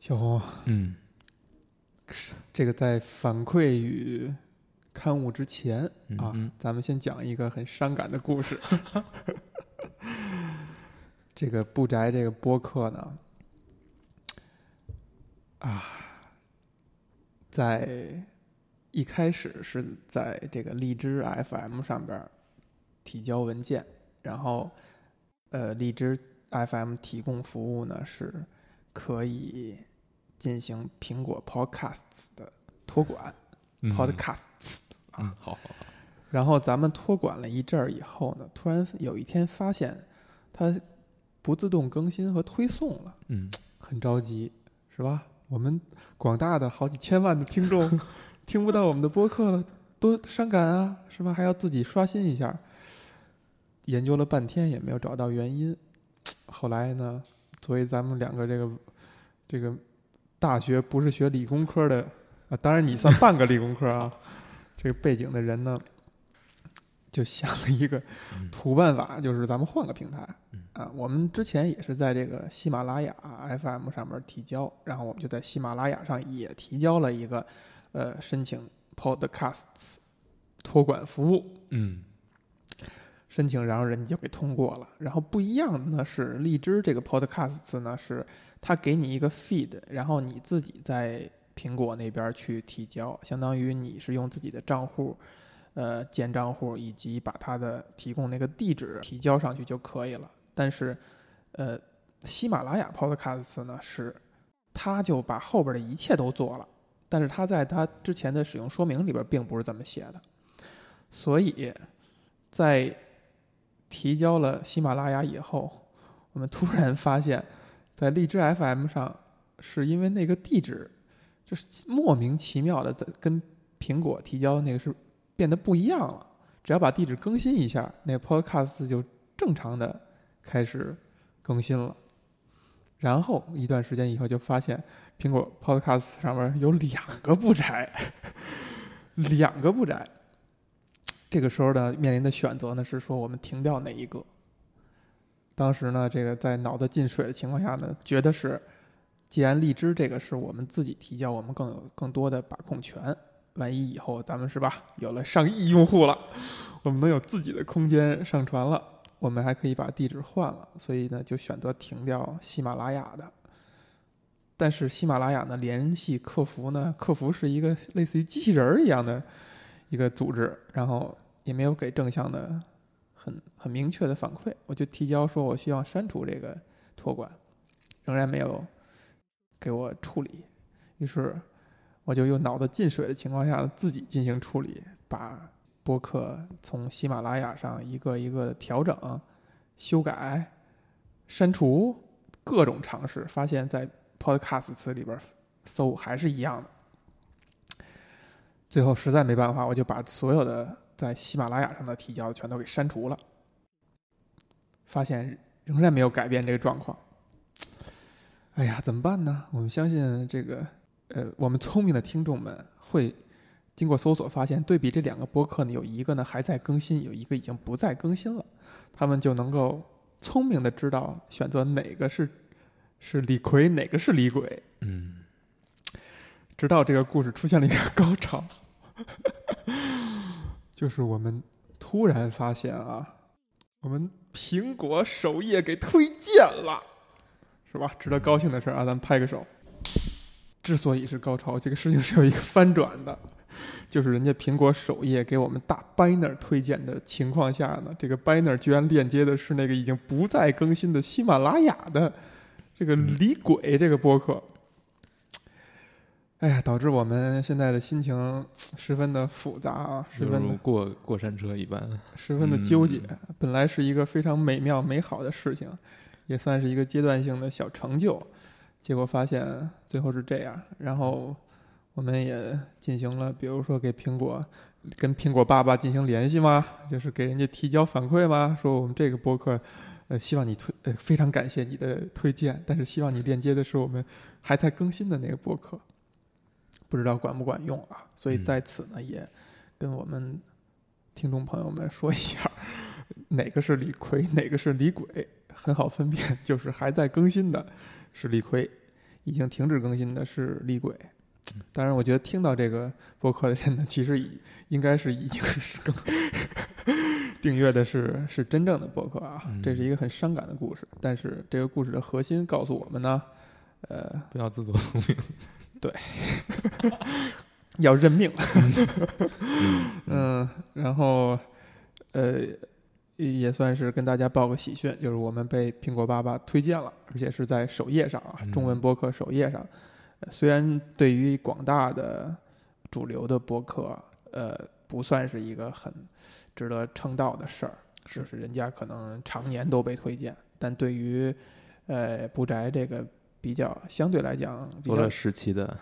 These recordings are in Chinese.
小红，嗯，这个在反馈与刊物之前啊，嗯。嗯咱们先讲一个很伤感的故事。这个不宅这个播客呢，啊，在一开始是在这个荔枝 FM 上边提交文件，然后呃，荔枝 FM 提供服务呢是可以进行苹果 Podcasts 的托管、嗯 Podcasts。嗯，好好好，然后咱们托管了一阵儿以后呢，突然有一天发现它不自动更新和推送了，嗯很着急，是吧？我们广大的好几千万的听众 听不到我们的播客了，多伤感啊，是吧？还要自己刷新一下。研究了半天也没有找到原因，后来呢，作为咱们两个这个这个大学不是学理工科的啊，当然你算半个理工科啊，这个背景的人呢，就想了一个嗯土办法，就是咱们换个平台嗯啊。我们之前也是在这个喜马拉雅 FM 上面提交，然后我们就在喜马拉雅上也提交了一个呃申请 Podcasts 托管服务。嗯申请，然后人家就给通过了。然后不一样的呢是荔枝这个 Podcasts 呢，是它给你一个 feed，然后你自己在苹果那边去提交，相当于你是用自己的账户，呃，建账户以及把它的提供那个地址提交上去就可以了。但是，呃，喜马拉雅 Podcasts 呢是，它就把后边的一切都做了，但是它在它之前的使用说明里边并不是这么写的，所以在提交了喜马拉雅以后，我们突然发现，在荔枝 FM 上，是因为那个地址就是莫名其妙的在跟苹果提交那个是变得不一样了。只要把地址更新一下，那 Podcast 就正常的开始更新了。然后一段时间以后，就发现苹果 Podcast 上面有两个不宅，两个不宅。这个时候呢，面临的选择呢是说我们停掉哪一个。当时呢，这个在脑子进水的情况下呢，觉得是，既然荔枝这个是我们自己提交，我们更有更多的把控权。万一以后咱们是吧，有了上亿用户了，我们能有自己的空间上传了，我们还可以把地址换了，所以呢，就选择停掉喜马拉雅的。但是喜马拉雅呢，联系客服呢，客服是一个类似于机器人儿一样的一个组织，然后也没有给正向的很很明确的反馈，我就提交说我需要删除这个托管，仍然没有给我处理，于是我就用脑子进水的情况下自己进行处理，把播客从喜马拉雅上一个一个的调整、修改、删除，各种尝试，发现在 Podcasts 里边搜还是一样的。最后实在没办法，我就把所有的在喜马拉雅上的提交全都给删除了，发现仍然没有改变这个状况。哎呀，怎么办呢？我们相信这个，呃，我们聪明的听众们会经过搜索发现，对比这两个播客呢，有一个呢还在更新，有一个已经不再更新了，他们就能够聪明的知道选择哪个是是李逵，哪个是李鬼。嗯直到这个故事出现了一个高潮，就是我们突然发现啊，我们苹果首页给推荐了，是吧？值得高兴的事儿啊，咱们拍个手。之所以是高潮，这个事情是有一个翻转的，就是人家苹果首页给我们大 banner 推荐的情况下呢，这个 banner 居然链接的是那个已经不再更新的喜马拉雅的这个李鬼这个播客。哎呀，导致我们现在的心情十分的复杂啊，十分的过过山车一般。十分的纠结。嗯本来是一个非常美妙美好的事情，也算是一个阶段性的小成就，结果发现最后是这样。然后我们也进行了，比如说给苹果跟苹果爸爸进行联系吗？就是给人家提交反馈吗？说我们这个博客，呃，希望你推，呃，非常感谢你的推荐，但是希望你链接的是我们还在更新的那个博客，不知道管不管用啊？所以嗯在此呢，也跟我们听众朋友们说一下，哪个是李逵，哪个是李鬼，很好分辨，就是还在更新的是李逵，已经停止更新的是李鬼。当然，我觉得听到这个播客的人呢，其实已应该是已经是更 订阅的是是真正的播客啊。嗯这是一个很伤感的故事，但是这个故事的核心告诉我们呢，呃，不要自作聪明。要认命。嗯 嗯，然后呃，也算是跟大家报个喜讯，就是我们被苹果爸爸推荐了，而且是在首页上啊，中文嗯播客首页上。呃虽然对于广大的主流的博客，呃，不算是一个很值得称道的事儿，就是人家可能常年都被推荐，但对于呃不宅这个比较相对来讲做了十期的，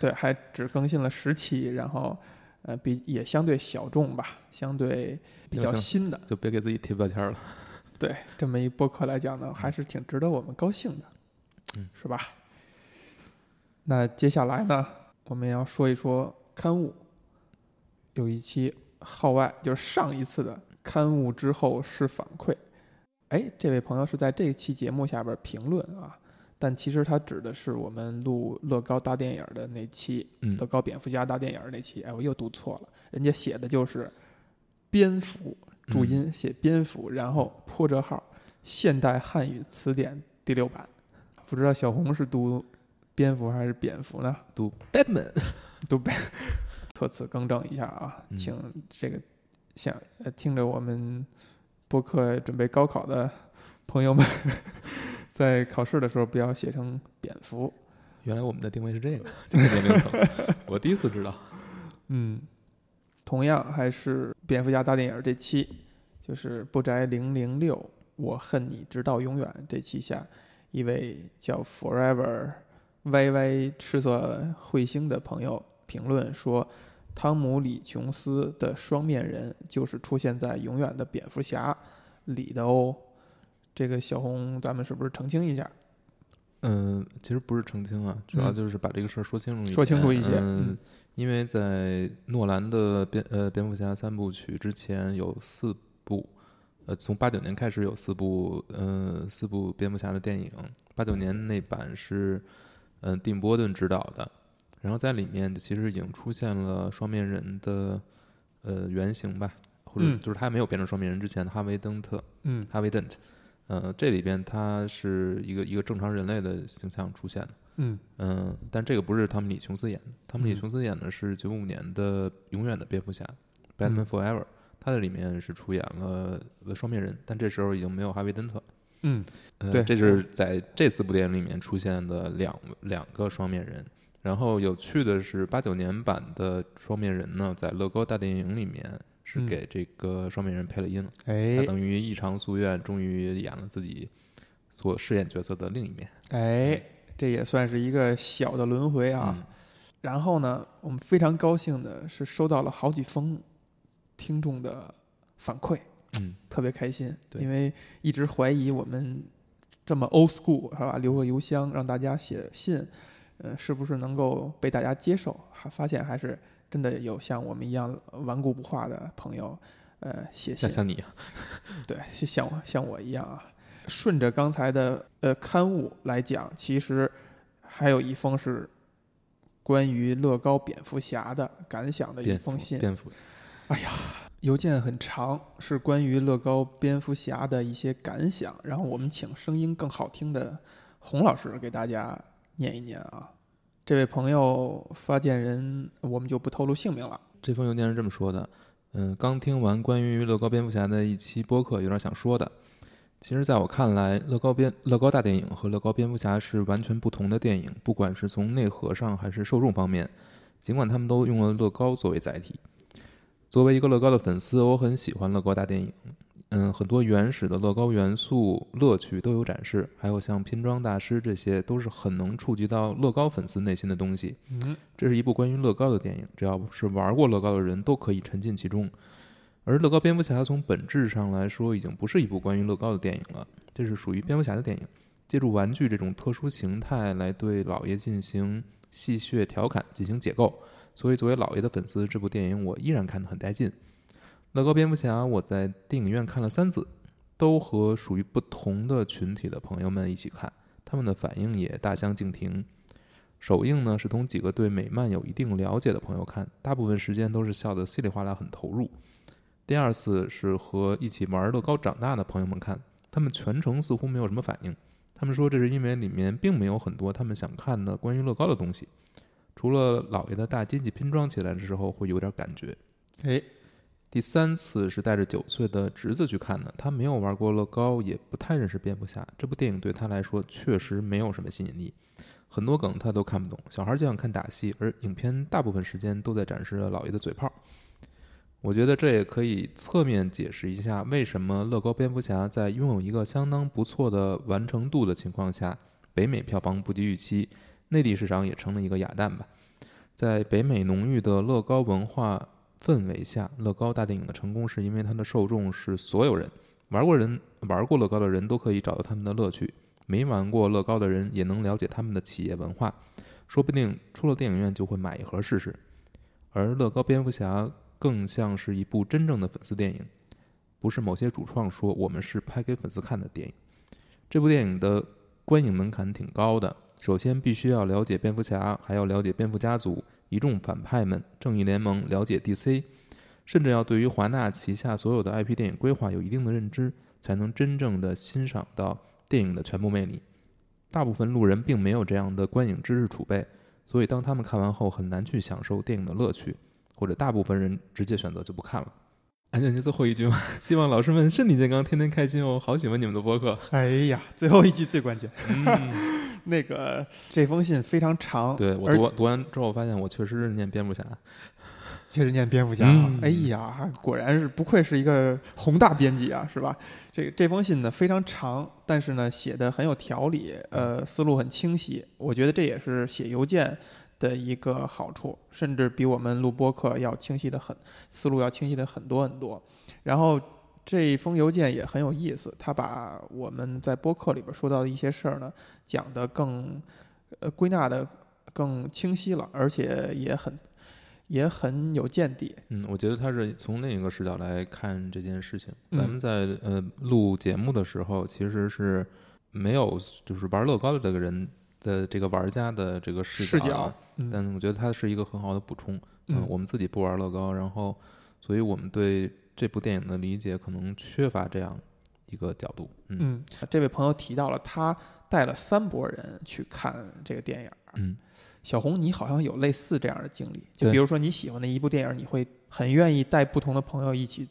对，还只更新了十期，然后呃比也相对小众吧，相对比较新的，就别给自己贴标签了。对这么一播客来讲呢，还是挺值得我们高兴的，嗯，是吧？那接下来呢，我们要说一说刊物，有一期号外，就是上一次的刊物之后是反馈。哎，这位朋友是在这期节目下边评论啊，但其实它指的是我们录乐高大电影的那期，嗯乐高蝙蝠侠大电影那期。哎，我又读错了，人家写的就是蝙蝠，注音写蝙蝠，然后破折号现代汉语词典第六版。不知道小红是读蝙蝠还是蝙蝠呢？读 Batman，读蝙，特此更正一下啊，嗯请这个想呃听着我们播客准备高考的朋友们，在考试的时候不要写成蝙蝠。原来我们的定位是这个 这个年龄层，我第一次知道。嗯，同样还是蝙蝠侠大电影这期，就是不宅零零六，我恨你直到永远这期下，一位叫 Forever Y Y 赤色彗星的朋友评论说，汤姆李琼斯的双面人就是出现在永远的蝙蝠侠里的哦。这个小红，咱们是不是澄清一下？嗯，其实不是澄清啊，主要嗯就是把这个事儿说清楚一点。说清楚一些嗯嗯，因为在诺兰的蝙呃蝙蝠侠三部曲之前有四部，呃，从八九年开始有四部呃四部蝙蝠侠的电影，八九年那版是嗯、呃、蒂姆波顿执导的，然后在里面其实已经出现了双面人的呃原型吧，或者嗯就是他还没有变成双面人之前的哈维登特，嗯哈维 dent，呃，这里边他是一个一个正常人类的形象出现的，嗯。嗯、但这个不是汤姆里琼斯演的，汤姆里嗯。琼斯演的是九五年的永远的蝙蝠侠嗯，Batman Forever，他在里面是出演了呃双面人，但这时候已经没有哈维登特，嗯呃，对这是在这四部电影里面出现的两两个双面人。然后有趣的是，八九年版的双面人呢，在乐高大电影里面是嗯给这个双面人配了音，他哎等于一偿夙愿，终于演了自己所饰演角色的另一面哎，这也算是一个小的轮回啊。嗯然后呢，我们非常高兴的是收到了好几封听众的反馈，嗯特别开心。对因为一直怀疑我们这么 old school 是吧？留个邮箱让大家写信，呃，是不是能够被大家接受？还发现还是真的有像我们一样顽固不化的朋友，呃，写信 像。像你啊，对，是像我像我一样啊。顺着刚才的呃刊物来讲，其实还有一封是关于乐高蝙蝠侠的感想的一蝙蝠封信。蝙蝠，邮件很长，是关于乐高蝙蝠侠的一些感想。然后我们请声音更好听的洪老师给大家念一念啊。这位朋友发件人，我们就不透露姓名了。这封邮件是这么说的：嗯，刚听完关于乐高蝙蝠侠的一期播客，有点想说的。其实，在我看来，乐高蝙乐高大电影和乐高蝙蝠侠是完全不同的电影，不管是从内核上还是受众方面。尽管他们都用了乐高作为载体，作为一个乐高的粉丝，我很喜欢乐高大电影。嗯，很多原始的乐高元素、乐趣都有展示，还有像拼装大师，这些都是很能触及到乐高粉丝内心的东西。嗯这是一部关于乐高的电影，只要是玩过乐高的人都可以沉浸其中。而乐高蝙蝠侠从本质上来说，已经不是一部关于乐高的电影了，这是属于蝙蝠侠的电影，借助玩具这种特殊形态来对老爷进行戏谑调侃，进行解构。所以，作为老爷的粉丝，这部电影我依然看得很带劲。乐高蝙蝠侠，我在电影院看了三次，都和属于不同的群体的朋友们一起看。他们的反应也大相径庭。首映呢是同几个对美漫有一定了解的朋友看，大部分时间都是笑得稀里哗啦，很投入。第二次是和一起玩乐高长大的朋友们看，他们全程似乎没有什么反应。他们说这是因为里面并没有很多他们想看的关于乐高的东西，除了姥爷的大机器拼装起来的时候会有点感觉。哎，第三次是带着九岁的侄子去看的，他没有玩过乐高，也不太认识蝙蝠侠。这部电影对他来说确实没有什么吸引力，很多梗他都看不懂。小孩就想看打戏，而影片大部分时间都在展示姥爷的嘴炮。我觉得这也可以侧面解释一下，为什么乐高蝙蝠侠在拥有一个相当不错的完成度的情况下，北美票房不及预期，内地市场也成了一个哑弹吧。在北美浓郁的乐高文化氛围下，乐高大电影的成功是因为它的受众是所有人，玩过人玩过乐高的人都可以找到他们的乐趣，没玩过乐高的人也能了解他们的企业文化，说不定出了电影院就会买一盒试试。而乐高蝙蝠侠。更像是一部真正的粉丝电影，不是某些主创说我们是拍给粉丝看的电影。这部电影的观影门槛挺高的，首先必须要了解蝙蝠侠，还要了解蝙蝠家族、一众反派们、正义联盟，了解 DC，甚至要对于华纳旗下所有的 IP 电影规划有一定的认知，才能真正的欣赏到电影的全部魅力。大部分路人并没有这样的观影知识储备，所以当他们看完后，很难去享受电影的乐趣。或者大部分人直接选择就不看了。哎，你最后一句嘛，希望老师们身体健康，天天开心哦。好喜欢你们的播客。哎呀，最后一句最关键。那个这封信非常长，对我读读完之后，我发现我确实是念蝙蝠侠，确实念蝙蝠侠。哎呀，果然是不愧是一个宏大编辑啊，是吧？这这封信呢非常长，但是呢写的很有条理，呃，思路很清晰。我觉得这也是写邮件。的一个好处，甚至比我们录播课要清晰的很，思路要清晰的很多很多。然后这一封邮件也很有意思，他把我们在播客里边说到的一些事儿呢，讲得更呃归纳的更清晰了，而且也很也很有见地。嗯，我觉得他是从另一个视角来看这件事情。咱们在呃录节目的时候，其实是没有就是玩乐高的这个人。的这个玩家的这个视角，但我觉得它是一个很好的补充。嗯，我们自己不玩乐高，然后，所以我们对这部电影的理解可能缺乏这样一个角度。嗯，这位朋友提到了他带了三拨人去看这个电影。嗯，小红，你好像有类似这样的经历，就比如说你喜欢的一部电影，你会很愿意带不同的朋友一起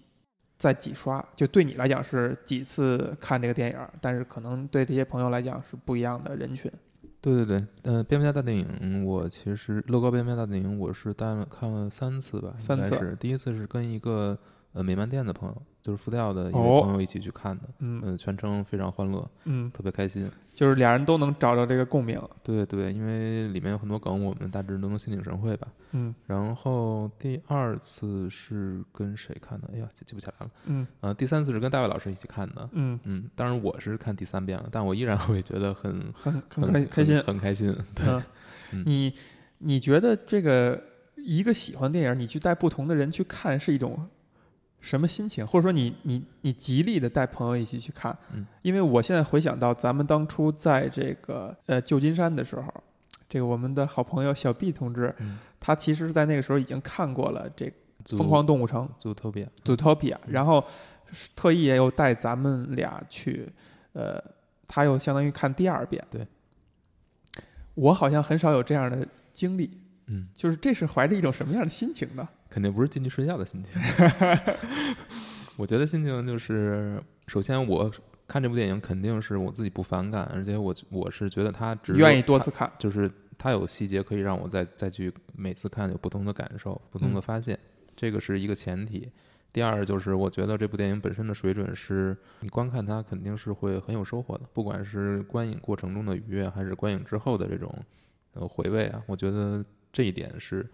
再几刷。就对你来讲是几次看这个电影，但是可能对这些朋友来讲是不一样的人群。对对对，呃，蝙蝠侠大电影，我其实乐高蝙蝠侠大电影，我是带了看了三次吧，三次。第一次是跟一个呃美漫店的朋友，就是复调的一位朋友一起去看的，嗯，全程非常欢乐，嗯，特别开心。就是俩人都能找到这个共鸣。对对，因为里面有很多梗，我们大致都能心领神会吧。嗯。然后第二次是跟谁看的？哎呀，记不起来了。嗯。呃，第三次是跟大卫老师一起看的。嗯嗯。当然我是看第三遍了，但我依然会觉得很很很开开心，很开心。对。你你觉得这个一个喜欢电影，你去带不同的人去看，是一种？什么心情？或者说你你你极力的带朋友一起去看，嗯，因为我现在回想到咱们当初在这个呃旧金山的时候，这个我们的好朋友小 B 同志，他其实在那个时候已经看过了这《疯狂动物城》Zootopia Zootopia，然后特意也有带咱们俩去，呃，他又相当于看第二遍。对，我好像很少有这样的经历，嗯，就是这是怀着一种什么样的心情呢？肯定不是进去睡觉的心情。我觉得心情就是，首先我看这部电影肯定是我自己不反感，而且我我是觉得他只愿意多次看，就是他有细节可以让我再再去每次看有不同的感受、不同的发现，这个是一个前提。第二就是我觉得这部电影本身的水准是，你观看它肯定是会很有收获的，不管是观影过程中的愉悦，还是观影之后的这种呃回味啊，我觉得这一点是。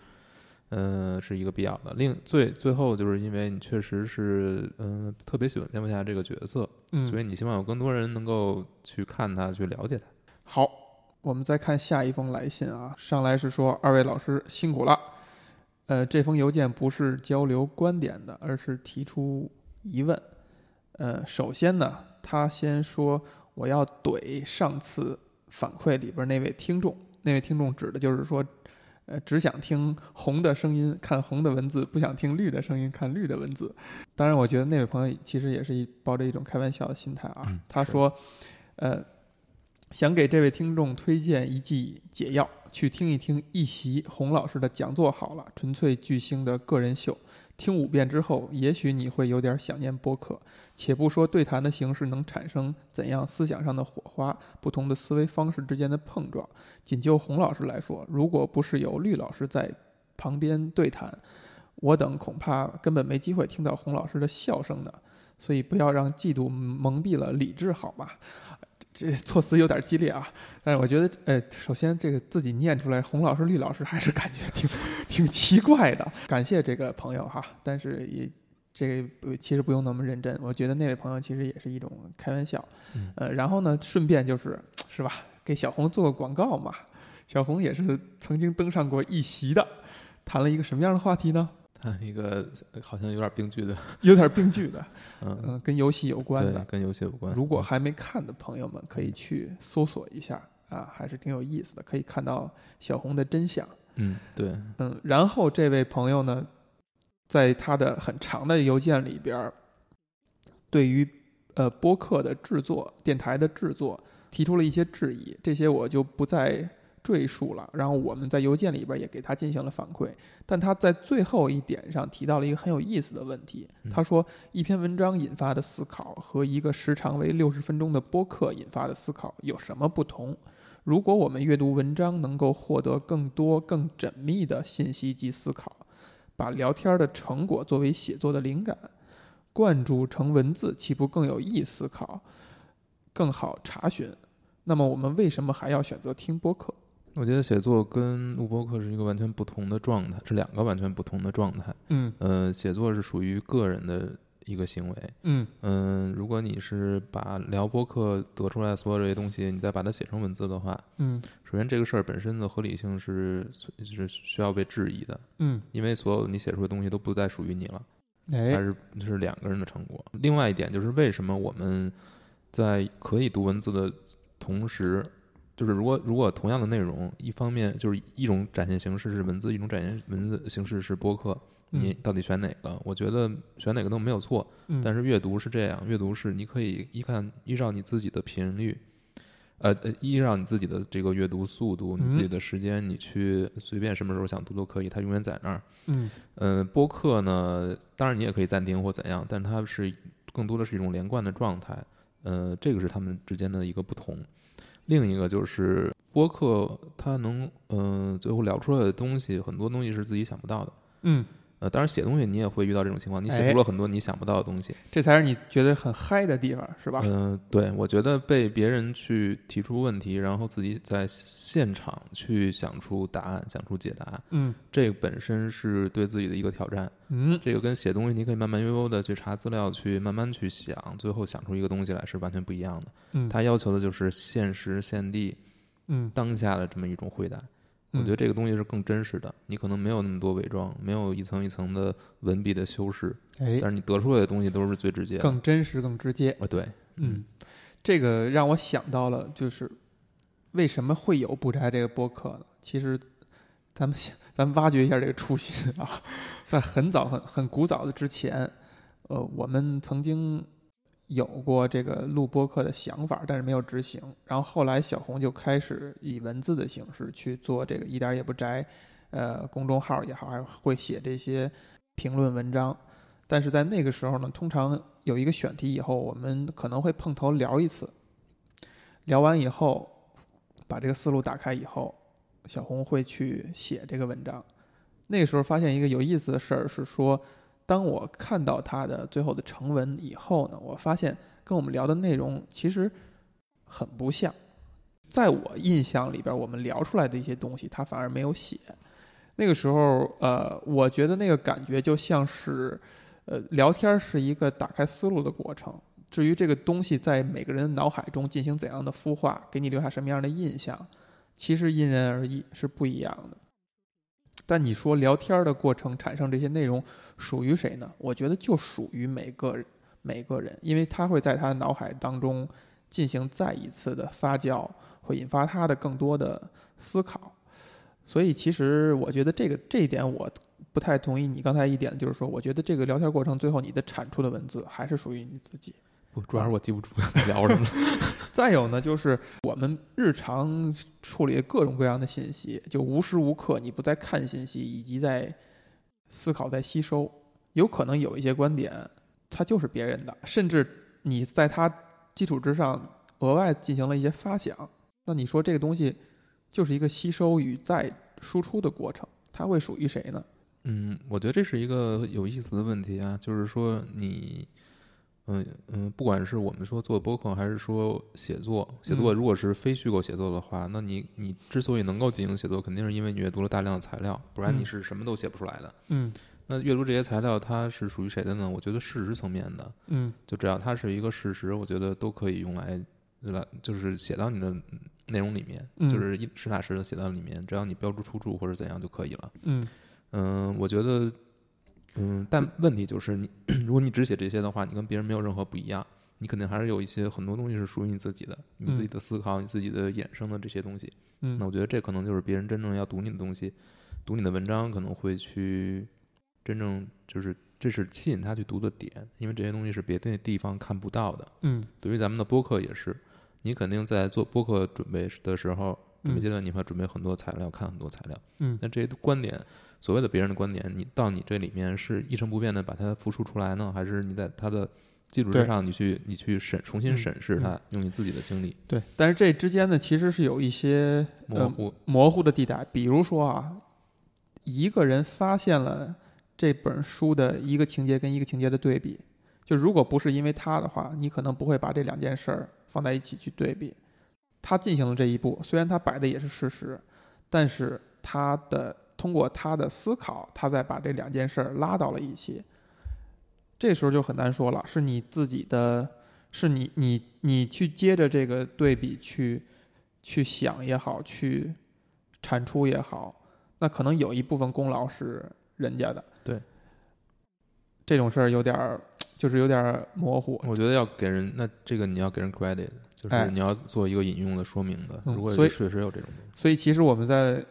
嗯，是一个必要的。另最最后，就是因为你确实是嗯特别喜欢蝙蝠侠这个角色，嗯，所以你希望有更多人能够去看他，去了解他。好，我们再看下一封来信啊，上来是说二位老师辛苦了。呃，这封邮件不是交流观点的，而是提出疑问。呃，首先呢，他先说我要怼上次反馈里边那位听众，那位听众指的就是说，呃，只想听红的声音，看红的文字，不想听绿的声音，看绿的文字。当然，我觉得那位朋友其实也是一抱着一种开玩笑的心态啊。嗯他说，呃，想给这位听众推荐一剂解药，去听一听一席洪老师的讲座好了，纯粹巨星的个人秀。听五遍之后，也许你会有点想念播客。且不说对谈的形式能产生怎样思想上的火花，不同的思维方式之间的碰撞。仅就洪老师来说，如果不是有绿老师在旁边对谈，我等恐怕根本没机会听到洪老师的笑声呢。所以不要让嫉妒蒙蔽了理智，好吗？这 措辞有点激烈啊，但是我觉得，呃，首先这个自己念出来，洪老师、绿老师还是感觉挺 挺奇怪的。感谢这个朋友哈，但是也这个不其实不用那么认真。我觉得那位朋友其实也是一种开玩笑，嗯呃，然后呢，顺便就是是吧，给小红做个广告嘛。小红也是曾经登上过一席的，谈了一个什么样的话题呢？他一个好像有点病句的，有点病句的，嗯，嗯，跟游戏有关的，。跟游戏有关。如果还没看的朋友们，可以去搜索一下啊，还是挺有意思的，可以看到小红的真相。嗯，对，嗯，然后这位朋友呢，在他的很长的邮件里边儿，对于呃播客的制作、电台的制作提出了一些质疑，这些我就不再赘述了。然后我们在邮件里边也给他进行了反馈，但他在最后一点上提到了一个很有意思的问题。嗯他说，一篇文章引发的思考和一个时长为六十分钟的播客引发的思考有什么不同？如果我们阅读文章能够获得更多、更缜密的信息及思考，把聊天的成果作为写作的灵感，灌注成文字，岂不更有益思考，更好查询？那么我们为什么还要选择听播客？我觉得写作跟录播课是一个完全不同的状态，是两个完全不同的状态。嗯呃，写作是属于个人的一个行为。嗯嗯、如果你是把聊播客得出来所有这些东西，你再把它写成文字的话，嗯首先这个事儿本身的合理性是是需要被质疑的，嗯，因为所有你写出的东西都不再属于你了，它哎，是是两个人的成果。另外一点就是为什么我们在可以读文字的同时，就是如果如果同样的内容，一方面就是一种展现形式是文字，一种展现文字形式是播客，你到底选哪个？我觉得选哪个都没有错，嗯，但是阅读是这样，阅读是你可以依看依照你自己的频率，呃呃，依照你自己的这个阅读速度，你自己嗯的时间，你去随便什么时候想读都可以，它永远在那儿。嗯嗯，播客呢，当然你也可以暂停或怎样，但它是更多的是一种连贯的状态。呃，这个是他们之间的一个不同。另一个就是播客，它能嗯、最后聊出来的东西，很多东西是自己想不到的。嗯，呃，当然写东西你也会遇到这种情况，你写哎出了很多你想不到的东西。这才是你觉得很嗨的地方，是吧？嗯、对，我觉得被别人去提出问题，然后自己在现场去想出答案、想出解答，嗯这个本身是对自己的一个挑战。嗯这个跟写东西，你可以慢慢悠悠的去查资料，去慢慢去想，最后想出一个东西来是完全不一样的。嗯，它要求的就是现时现地嗯，当下的这么一种回答。我嗯觉得这个东西是更真实的，你可能没有那么多伪装，没有一层一层的文笔的修饰，哎但，是你得出来的东西都是最直接的。更真实、更直接。啊，对，嗯，这个让我想到了，就是为什么会有不宅这个播客呢？其实，咱们想，咱们挖掘一下这个初心啊，在很早、很很古早的之前，呃，我们曾经有过这个录播客的想法，但是没有执行。然后后来小红就开始以文字的形式去做这个一点也不宅，呃，公众号也好，还会写这些评论文章。但是在那个时候呢，通常有一个选题以后，我们可能会碰头聊一次，聊完以后，把这个思路打开以后，小红会去写这个文章。那个时候发现一个有意思的事儿是说，当我看到他的最后的成文以后呢，我发现跟我们聊的内容其实很不像。在我印象里边，我们聊出来的一些东西，他反而没有写。那个时候，呃，我觉得那个感觉就像是，呃，聊天是一个打开思路的过程。至于这个东西在每个人脑海中进行怎样的孵化，给你留下什么样的印象，其实因人而异，是不一样的。但你说聊天的过程产生这些内容属于谁呢？我觉得就属于每个每个人，因为他会在他的脑海当中进行再一次的发酵，会引发他的更多的思考。所以，其实我觉得这个这一点我不太同意你刚才一点，就是说，我觉得这个聊天过程最后你的产出的文字还是属于你自己。不，主要是我记不住 聊什么了。再有呢，就是我们日常处理各种各样的信息，就无时无刻你不在看信息，以及在思考、在吸收。有可能有一些观点，它就是别人的，甚至你在它基础之上额外进行了一些发想。那你说这个东西就是一个吸收与再输出的过程，它会属于谁呢？嗯，我觉得这是一个有意思的问题啊，就是说你。嗯嗯，不管是我们说做播客，还是说写作，写作如果是非虚构写作的话，那你你之所以能够进行写作，肯定是因为你阅读了大量的材料，不然你是什么都写不出来的。嗯，那阅读这些材料，它是属于谁的呢？我觉得事实层面的。嗯，就只要它是一个事实，我觉得都可以用来来就是写到你的内容里面，就是一实打实的写到里面，只要你标注出处或者怎样就可以了。嗯嗯，我觉得。嗯，但问题就是你，如果你只写这些的话，你跟别人没有任何不一样。你肯定还是有一些很多东西是属于你自己的，你自己的思考，你自己的衍生的这些东西。嗯，那我觉得这可能就是别人真正要读你的东西，读你的文章可能会去真正就是这是吸引他去读的点，因为这些东西是别的地方看不到的。嗯，对于咱们的播客也是，你肯定在做播客准备的时候，准备阶段你会准备很多材料，看很多材料。嗯，那这些观点。所谓的别人的观点，你到你这里面是一成不变的把它复述出来呢，还是你在它的基础之上，你去你去审重新审视它，用你自己的经历？对，但是这之间呢，其实是有一些模糊模糊的地带。比如说啊，一个人发现了这本书的一个情节跟一个情节的对比，就如果不是因为他的话，你可能不会把这两件事儿放在一起去对比。他进行了这一步，虽然他摆的也是事实，但是他的。通过他的思考，他再把这两件事儿拉到了一起。这时候就很难说了，是你自己的，是你你你去接着这个对比去去想也好，去产出也好，那可能有一部分功劳是人家的。对，这种事儿有点儿，就是有点模糊。我觉得要给人，那这个你要给人 credit，就是你要做一个引用的说明的。如果确实有这种东西，所以其实我们在。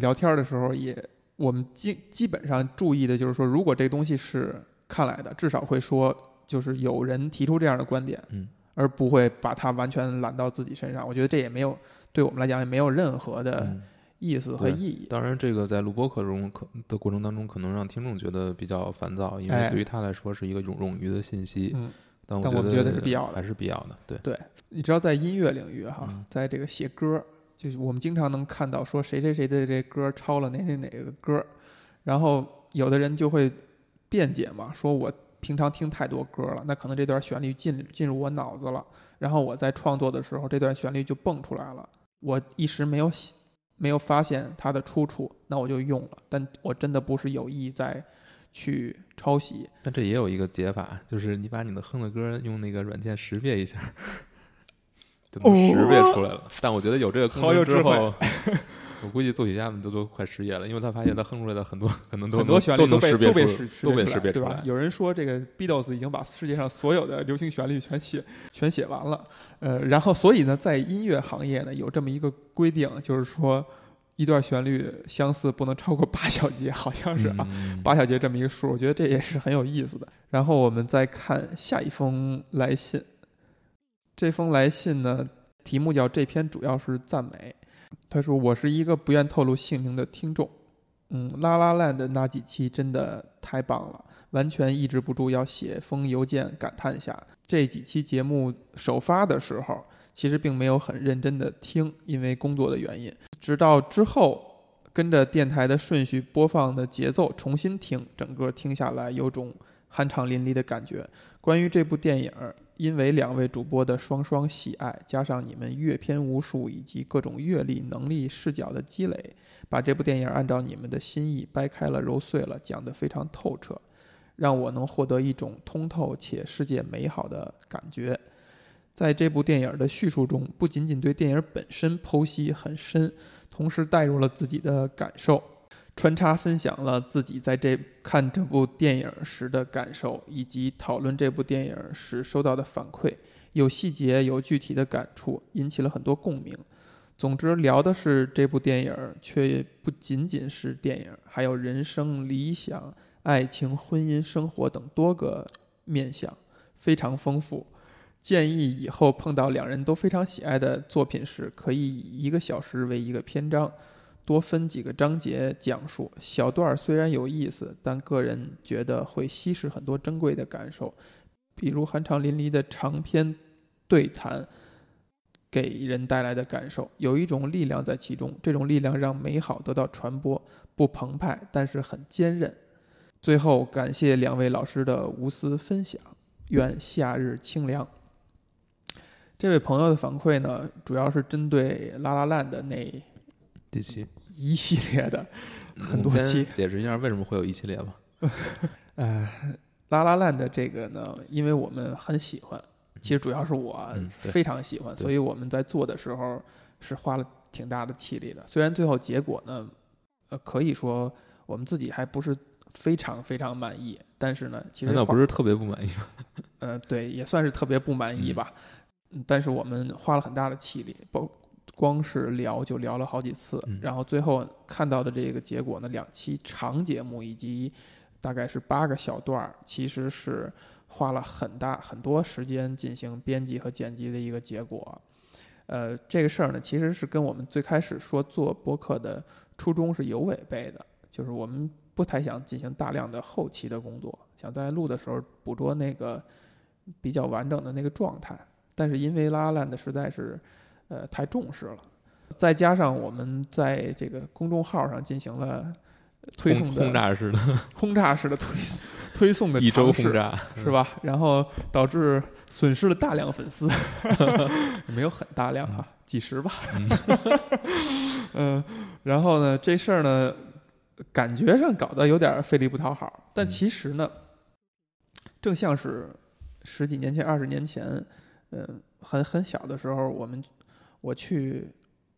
聊天的时候也，我们基基本上注意的就是说，如果这个东西是看来的，至少会说，就是有人提出这样的观点，嗯，而不会把它完全揽到自己身上。我觉得这也没有对我们来讲也没有任何的意思和意义。当然，这个在录播课中可的过程当中，可能让听众觉得比较烦躁，因为对于他来说是一个冗冗余的信息。嗯，但我觉得是必要的，还是必要的。对对，你知道在音乐领域哈，在这个写歌。就是我们经常能看到说谁谁谁的这歌抄了哪哪哪个歌，然后有的人就会辩解嘛，说我平常听太多歌了，那可能这段旋律进进入我脑子了，然后我在创作的时候这段旋律就蹦出来了，我一时没有没有发现它的出处，那我就用了，但我真的不是有意在去抄袭。那这也有一个解法，就是你把你的哼的歌用那个软件识别一下。就识别出来了，但我觉得有这个功能之后，我估计作曲家们都都快失业了，因为他发现他哼出来的很多可能都很多旋律都被都被都被识别出来，有人说这个 Beatles 已经把世界上所有的流行旋律全写全写完了，呃，然后所以呢，在音乐行业呢有这么一个规定，就是说一段旋律相似不能超过八小节，好像是啊，八小节这么一个数，我觉得这也是很有意思的。然后我们再看下一封来信。这封来信呢，题目叫“这篇主要是赞美”。他说：“我是一个不愿透露姓名的听众。嗯，拉拉烂的那几期真的太棒了，完全抑制不住要写封邮件感叹一下。这几期节目首发的时候，其实并没有很认真的听，因为工作的原因。直到之后跟着电台的顺序播放的节奏重新听，整个听下来有种酣畅淋漓的感觉。关于这部电影。”因为两位主播的双双喜爱，加上你们阅片无数以及各种阅历、能力、视角的积累，把这部电影按照你们的心意掰开了揉碎了，讲得非常透彻，让我能获得一种通透且世界美好的感觉。在这部电影的叙述中，不仅仅对电影本身剖析很深，同时带入了自己的感受。穿插分享了自己在这看这部电影时的感受，以及讨论这部电影时收到的反馈，有细节，有具体的感触，引起了很多共鸣。总之，聊的是这部电影，却不仅仅是电影，还有人生、理想、爱情、婚姻、生活等多个面向，非常丰富。建议以后碰到两人都非常喜爱的作品时，可以以一个小时为一个篇章，多分几个章节讲述。小段虽然有意思，但个人觉得会稀释很多珍贵的感受，比如酣畅淋漓的长篇对谈。给人带来的感受有一种力量在其中，这种力量让美好得到传播，不澎湃，但是很坚韧。最后，感谢两位老师的无私分享，愿夏日清凉。这位朋友的反馈呢，主要是针对《拉拉烂》的那第七一系列的很多期。解释一下为什么会有一系列吧。呃，《拉拉烂》的这个呢，因为我们很喜欢，其实主要是我非常喜欢，对所以我们在做的时候是花了挺大的气力的。虽然最后结果呢，呃，可以说我们自己还不是非常非常满意，但是呢，其实花难道不是特别不满意吗？呃，对，也算是特别不满意吧。嗯，但是我们花了很大的气力，包光是聊就聊了好几次，嗯然后最后看到的这个结果呢，两期长节目以及大概是八个小段儿，其实是花了很大很多时间进行编辑和剪辑的一个结果。呃，这个事儿呢，其实是跟我们最开始说做播客的初衷是有违背的，就是我们不太想进行大量的后期的工作，想在录的时候捕捉那个比较完整的那个状态。但是因为拉拉烂的实在是，呃，太重视了，再加上我们在这个公众号上进行了推送的轰轰炸式的轰炸式的推 推送的一周轰炸，是吧？然后导致损失了大量粉丝，没有很大量啊，几十吧。嗯，然后呢，这事儿呢，感觉上搞得有点费力不讨好，但嗯其实呢，正像是十几年前、二十年前，嗯，很很小的时候，我们我去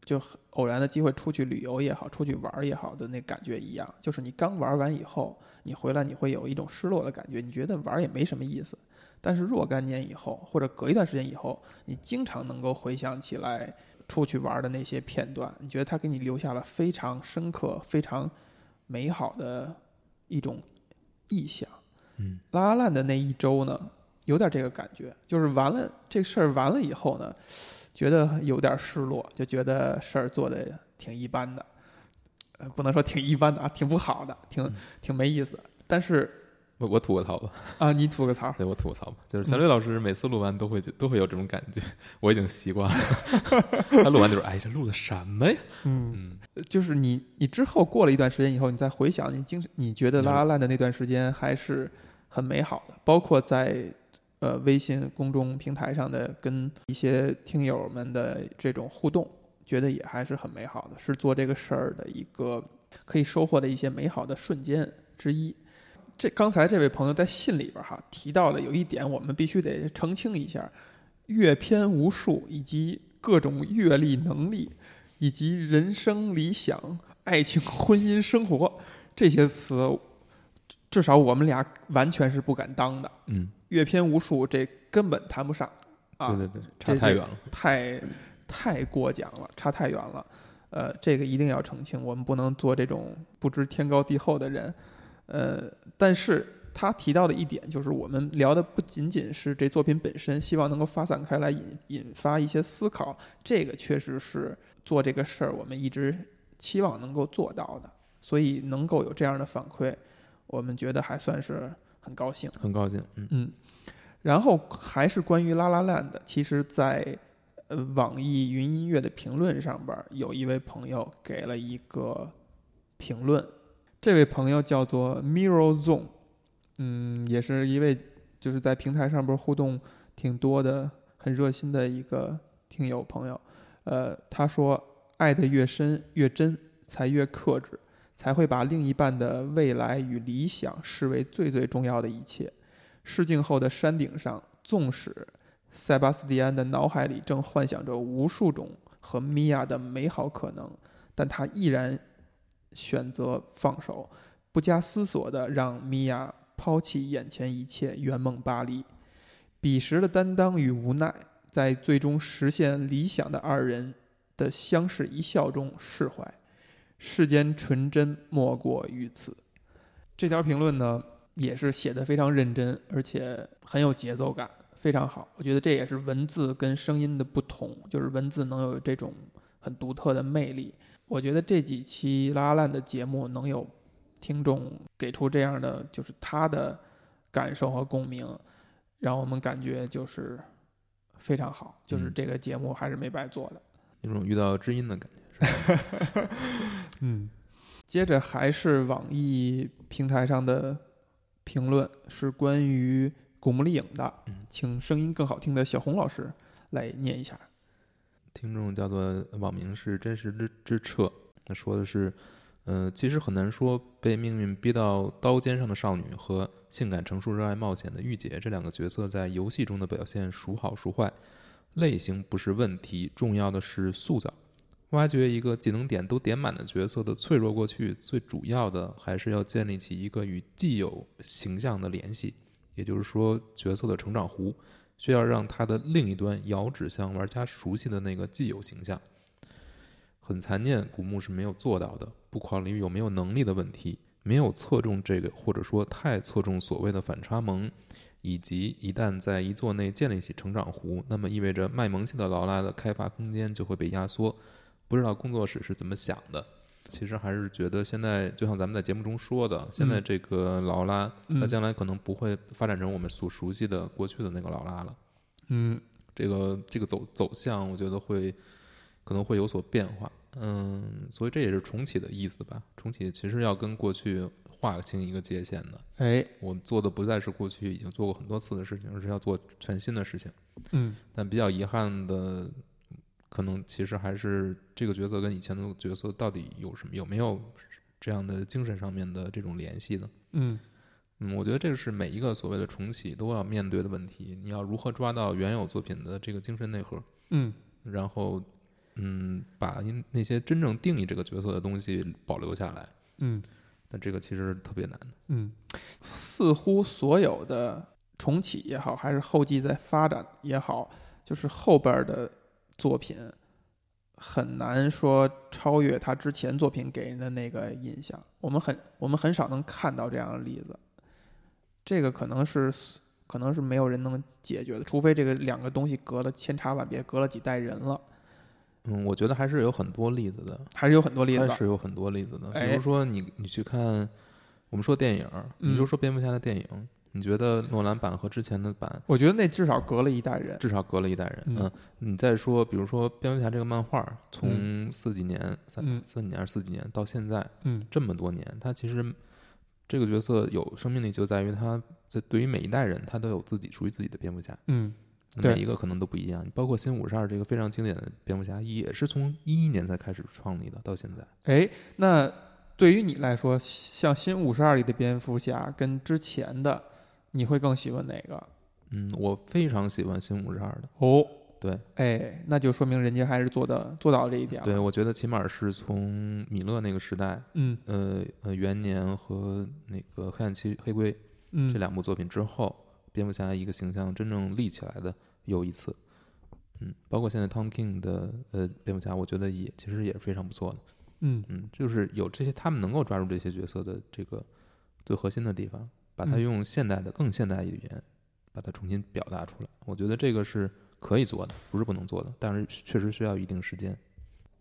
就偶然的机会出去旅游也好，出去玩儿也好的那感觉一样，就是你刚玩完以后，你回来你会有一种失落的感觉，你觉得玩也没什么意思。但是若干年以后，或者隔一段时间以后，你经常能够回想起来出去玩的那些片段，你觉得它给你留下了非常深刻、非常美好的一种意象。嗯，拉拉烂的那一周呢，有点这个感觉，就是完了这事儿完了以后呢，觉得有点失落，就觉得事儿做的挺一般的，呃，不能说挺一般的啊，挺不好的，挺挺没意思。但是我我吐个槽吧，啊，你吐个槽，对我吐个槽吧，就是嗯小吕老师每次录完都会都会有这种感觉，我已经习惯了。他录完就是，哎，这录的什么呀？嗯，嗯，就是你你之后过了一段时间以后，你再回想，你经你觉得拉拉烂的那段时间还是很美好的，包括在呃微信公众平台上的跟一些听友们的这种互动，觉得也还是很美好的，是做这个事儿的一个可以收获的一些美好的瞬间之一。这刚才这位朋友在信里边哈提到的有一点，我们必须得澄清一下：阅片无数以及各种阅历能力，以及人生理想、爱情、婚姻、生活这些词，至少我们俩完全是不敢当的。嗯，阅片无数，这根本谈不上啊，对对对，差太远了。太太过奖了，差太远了。呃，这个一定要澄清，我们不能做这种不知天高地厚的人。呃，但是他提到的一点就是，我们聊的不仅仅是这作品本身，希望能够发散开来，引引发一些思考。这个确实是做这个事儿我们一直期望能够做到的，所以能够有这样的反馈，我们觉得还算是很高兴。很高兴，嗯嗯，然后还是关于《拉拉烂》的，其实在，呃网易云音乐的评论上边，有一位朋友给了一个评论，这位朋友叫做 Mirror Zone，嗯，也是一位就是在平台上边互动挺多的、很热心的一个听友朋友。呃，他说：“爱的越深越真，才越克制，才会把另一半的未来与理想视为最最重要的一切。”试镜后的山顶上，纵使塞巴斯蒂安的脑海里正幻想着无数种和米娅的美好可能，但他依然选择放手，不加思索地让米娅抛弃眼前一切，圆梦巴黎。彼时的担当与无奈，在最终实现理想的二人的相视一笑中释怀。世间纯真莫过于此。这条评论呢，也是写的非常认真，而且很有节奏感，非常好。我觉得这也是文字跟声音的不同，就是文字能有这种很独特的魅力。我觉得这几期拉拉烂的节目能有听众给出这样的，就是他的感受和共鸣，让我们感觉就是非常好，就是嗯这个节目还是没白做的。有种遇到知音的感觉。嗯，接着还是网易平台上的评论，是关于古墓丽影的嗯，请声音更好听的小红老师来念一下。听众叫做网名是真实之之彻，他说的是，呃，其实很难说被命运逼到刀尖上的少女和性感成熟、热爱冒险的御姐这两个角色在游戏中的表现孰好孰坏，类型不是问题，重要的是塑造。挖掘一个技能点都点满的角色的脆弱过去，最主要的还是要建立起一个与既有形象的联系，也就是说角色的成长弧。需要让它的另一端遥指向玩家熟悉的那个既有形象。很残念，古墓是没有做到的。不考虑有没有能力的问题，没有侧重这个，或者说太侧重所谓的反差萌，以及一旦在一座内建立起成长弧，那么意味着卖萌系的劳拉的开发空间就会被压缩。不知道工作室是怎么想的。其实还是觉得现在，就像咱们在节目中说的，现在这个劳拉，嗯它将来可能不会发展成我们所熟悉的过去的那个劳拉了。嗯这个这个走走向，我觉得会可能会有所变化。嗯，所以这也是重启的意思吧。重启其实要跟过去划清一个界限的。哎，我们做的不再是过去已经做过很多次的事情，而是要做全新的事情。嗯但比较遗憾的，可能其实还是这个角色跟以前的角色到底有什么有没有这样的精神上面的这种联系呢？嗯嗯，我觉得这个是每一个所谓的重启都要面对的问题。你要如何抓到原有作品的这个精神内核，嗯然后，嗯，把因那些真正定义这个角色的东西保留下来。嗯但这个其实特别难的。嗯，似乎所有的重启也好，还是后继在发展也好，就是后边的作品很难说超越他之前作品给人的那个印象。我们很我们很少能看到这样的例子，这个可能是可能是没有人能解决的，除非这个两个东西隔了千差万别，隔了几代人了，嗯，我觉得还是有很多例子的，还是有很多例子还。是有很多例子的。比哎如说你你去看，我们说电影，你嗯就说蝙蝠侠的电影，你觉得诺兰版和之前的版我觉得那至少隔了一代人。至少隔了一代人。嗯嗯，你再说，比如说蝙蝠侠这个漫画，从四几年、三嗯四几年还是四几年到现在嗯这么多年，他其实这个角色有生命力，就在于他在对于每一代人，他都有自己属于自己的蝙蝠侠，嗯每一个可能都不一样。包括新五十二这个非常经典的蝙蝠侠，也是从一一年才开始创立的，到现在。哎，那对于你来说，像新五十二里的蝙蝠侠跟之前的，你会更喜欢哪个？嗯，我非常喜欢新五十二的。哦，对，哎，那就说明人家还是做的做到了这一点了。对，我觉得起码是从米勒那个时代，嗯呃呃，元年和那个黑暗期黑龟嗯，这两部作品之后，蝙蝠侠一个形象真正立起来的又一次。嗯，包括现在 Tom King 的呃蝙蝠侠，我觉得也其实也是非常不错的。嗯嗯，就是有这些他们能够抓住这些角色的这个最核心的地方，把它嗯用现代的更现代语言把它重新表达出来。我觉得这个是可以做的，不是不能做的，但是确实需要一定时间。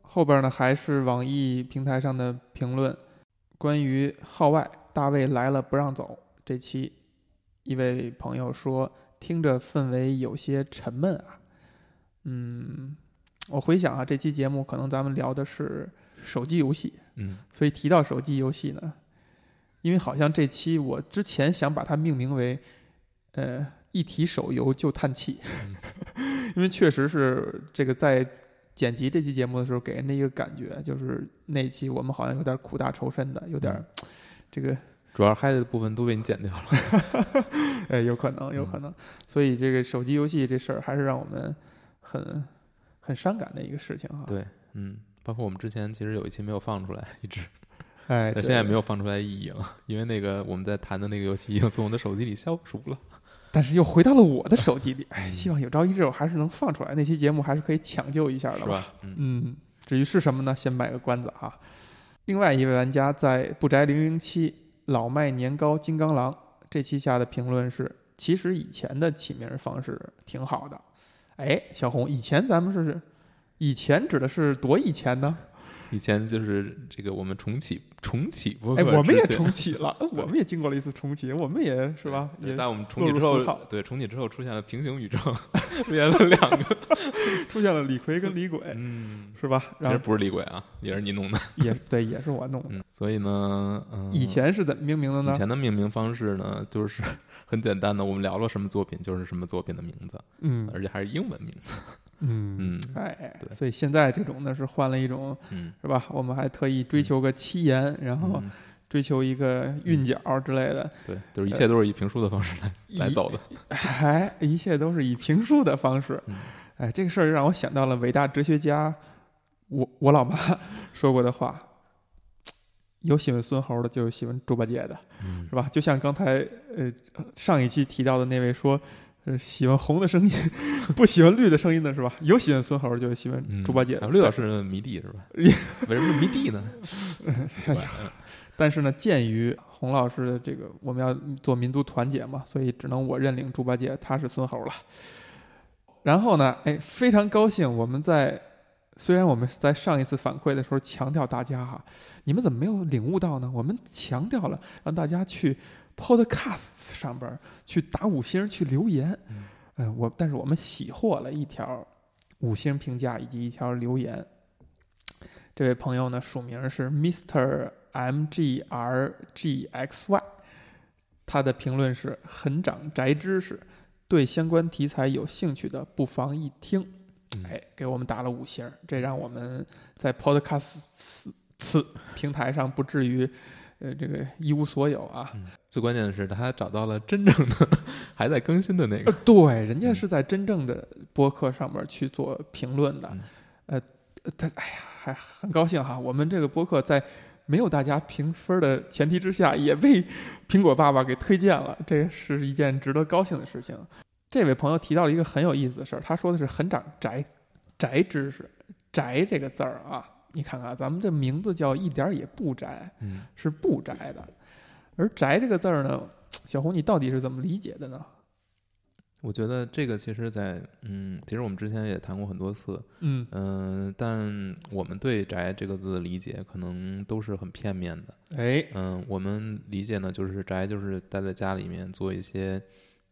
后边呢还是网易平台上的评论，关于号外大卫来了不让走这期，一位朋友说听着氛围有些沉闷啊。嗯，我回想啊，这期节目可能咱们聊的是手机游戏，嗯所以提到手机游戏呢，因为好像这期我之前想把它命名为，呃，一提手游就叹气，因为确实是这个在剪辑这期节目的时候给人的一个感觉，就是那期我们好像有点苦大仇深的，有点儿这个，主要嗨的部分都被你剪掉了。哎，有可能，有可能，所以这个手机游戏这事儿还是让我们很很伤感的一个事情哈。对，嗯，包括我们之前其实有一期没有放出来，一直，哎，对但现在没有放出来意义了，因为那个我们在谈的那个游戏已经从我的手机里消除了。但是又回到了我的手机里。哎，嗯希望有朝一日我还是能放出来，那期节目还是可以抢救一下的是吧？嗯嗯，至于是什么呢？先卖个关子哈。另外一位玩家在不宅零零七老麦年糕金刚狼这期下的评论是：其实以前的起名方式挺好的。哎，小红，以前咱们是以前指的是多以前呢？以前就是这个我们重启重启播客哎，我们也重启了，我们也经过了一次重启，我们也是吧？也对但我们重启之后对重启之后出现了平行宇宙，出现了两个，出现了李逵跟李鬼，嗯，是吧？其实不是李鬼啊，也是你弄的，也对，也是我弄的。嗯，所以呢，嗯，以前是怎么命名的呢以？前的命名方式呢，就是很简单的，我们聊了什么作品就是什么作品的名字，嗯而且还是英文名字，嗯嗯哎，对所以现在这种呢是换了一种，嗯，是吧？我们还特意追求个七言，然后嗯追求一个韵脚之类的，对，就是一切都是以评书的方式来来走的，哎，一切都是以评书的方式。嗯哎，这个事儿让我想到了伟大哲学家我我老妈 说过的话：有喜欢孙猴的，就有喜欢猪八戒的，嗯是吧？就像刚才呃上一期提到的那位说。呃，喜欢红的声音，不喜欢绿的声音的是吧？有喜欢孙猴，就有喜欢嗯猪八戒绿老师迷弟是吧？为什么是迷弟呢？但是呢，鉴于洪老师的这个我们要做民族团结嘛，所以只能我认领猪八戒，他是孙猴了。然后呢，哎，非常高兴，我们在虽然我们在上一次反馈的时候强调大家哈，你们怎么没有领悟到呢？我们强调了让大家去 Podcast 上边儿去打五星去留言，嗯呃，我但是我们喜获了一条五星评价以及一条留言。这位朋友呢，署名是 Mr. M G R G X Y，他的评论是很长宅知识，对相关题材有兴趣的不妨一听。嗯哎，给我们打了五星儿，这让我们在 Podcast 此此平台上不至于呃这个一无所有啊。最关键的是，他找到了真正的 还在更新的那呃个，，对，人家是在真正的播客上面去做评论的嗯，呃，他哎呀，还很高兴哈，我们这个播客在没有大家评分的前提之下，也被苹果爸爸给推荐了，这是一件值得高兴的事情。这位朋友提到了一个很有意思的事儿，他说的是很长宅宅知识，宅这个字儿啊，你看看咱们这名字叫一点儿也不宅，嗯，是不宅的，而宅这个字儿呢，小红你到底是怎么理解的呢？我觉得这个其实在，嗯，其实我们之前也谈过很多次，嗯嗯、但我们对“宅”这个字的理解可能都是很片面的。哎，嗯，我们理解呢，就是宅就是待在家里面做一些，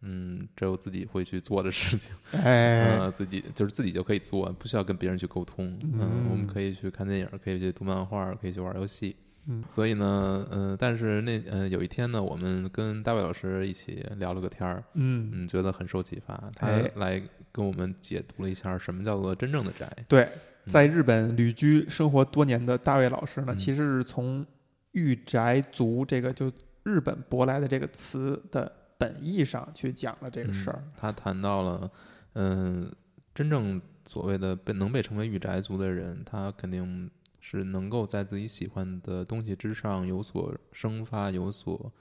嗯，只有自己会去做的事情，哎，呃，自己就是自己就可以做，不需要跟别人去沟通。嗯，我们可以去看电影，可以去读漫画，可以去玩游戏。嗯所以呢，嗯、但是那呃有一天呢，我们跟大卫老师一起聊了个天儿，嗯，嗯，觉得很受启发，他哎来跟我们解读了一下什么叫做真正的宅。对，在日本旅居生活多年的大卫老师呢，嗯其实是从“御宅族”这个就日本舶来的这个词的本意上去讲了这个事儿。嗯他谈到了，嗯、真正所谓的被能被称为御宅族的人，他肯定是能够在自己喜欢的东西之上有所生发，有所呃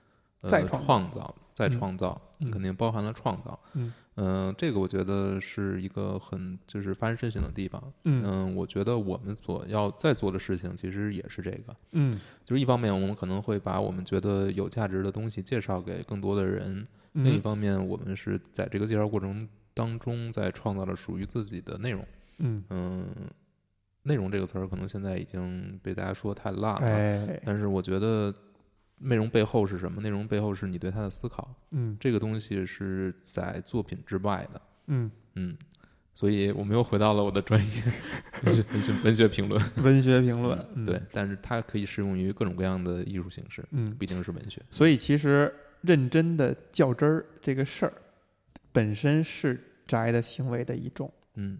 再创造再嗯创造，嗯肯定包含了创造。嗯呃这个我觉得是一个很就是发人深省的地方。嗯嗯，我觉得我们所要在做的事情，其实也是这个。嗯就是一方面，我们可能会把我们觉得有价值的东西介绍给更多的人；另一嗯方面，我们是在这个介绍过程当中，在创造了属于自己的内容。嗯，嗯，内容这个词儿可能现在已经被大家说太烂了，哎，但是我觉得内容背后是什么？内容背后是你对他的思考，嗯这个东西是在作品之外的。嗯，嗯，所以我们又回到了我的专业文学文学评论。文学评论，嗯对，，但是它可以适用于各种各样的艺术形式，嗯，不一定是文学。所以其实认真的较真儿这个事儿，本身是宅的行为的一种。嗯，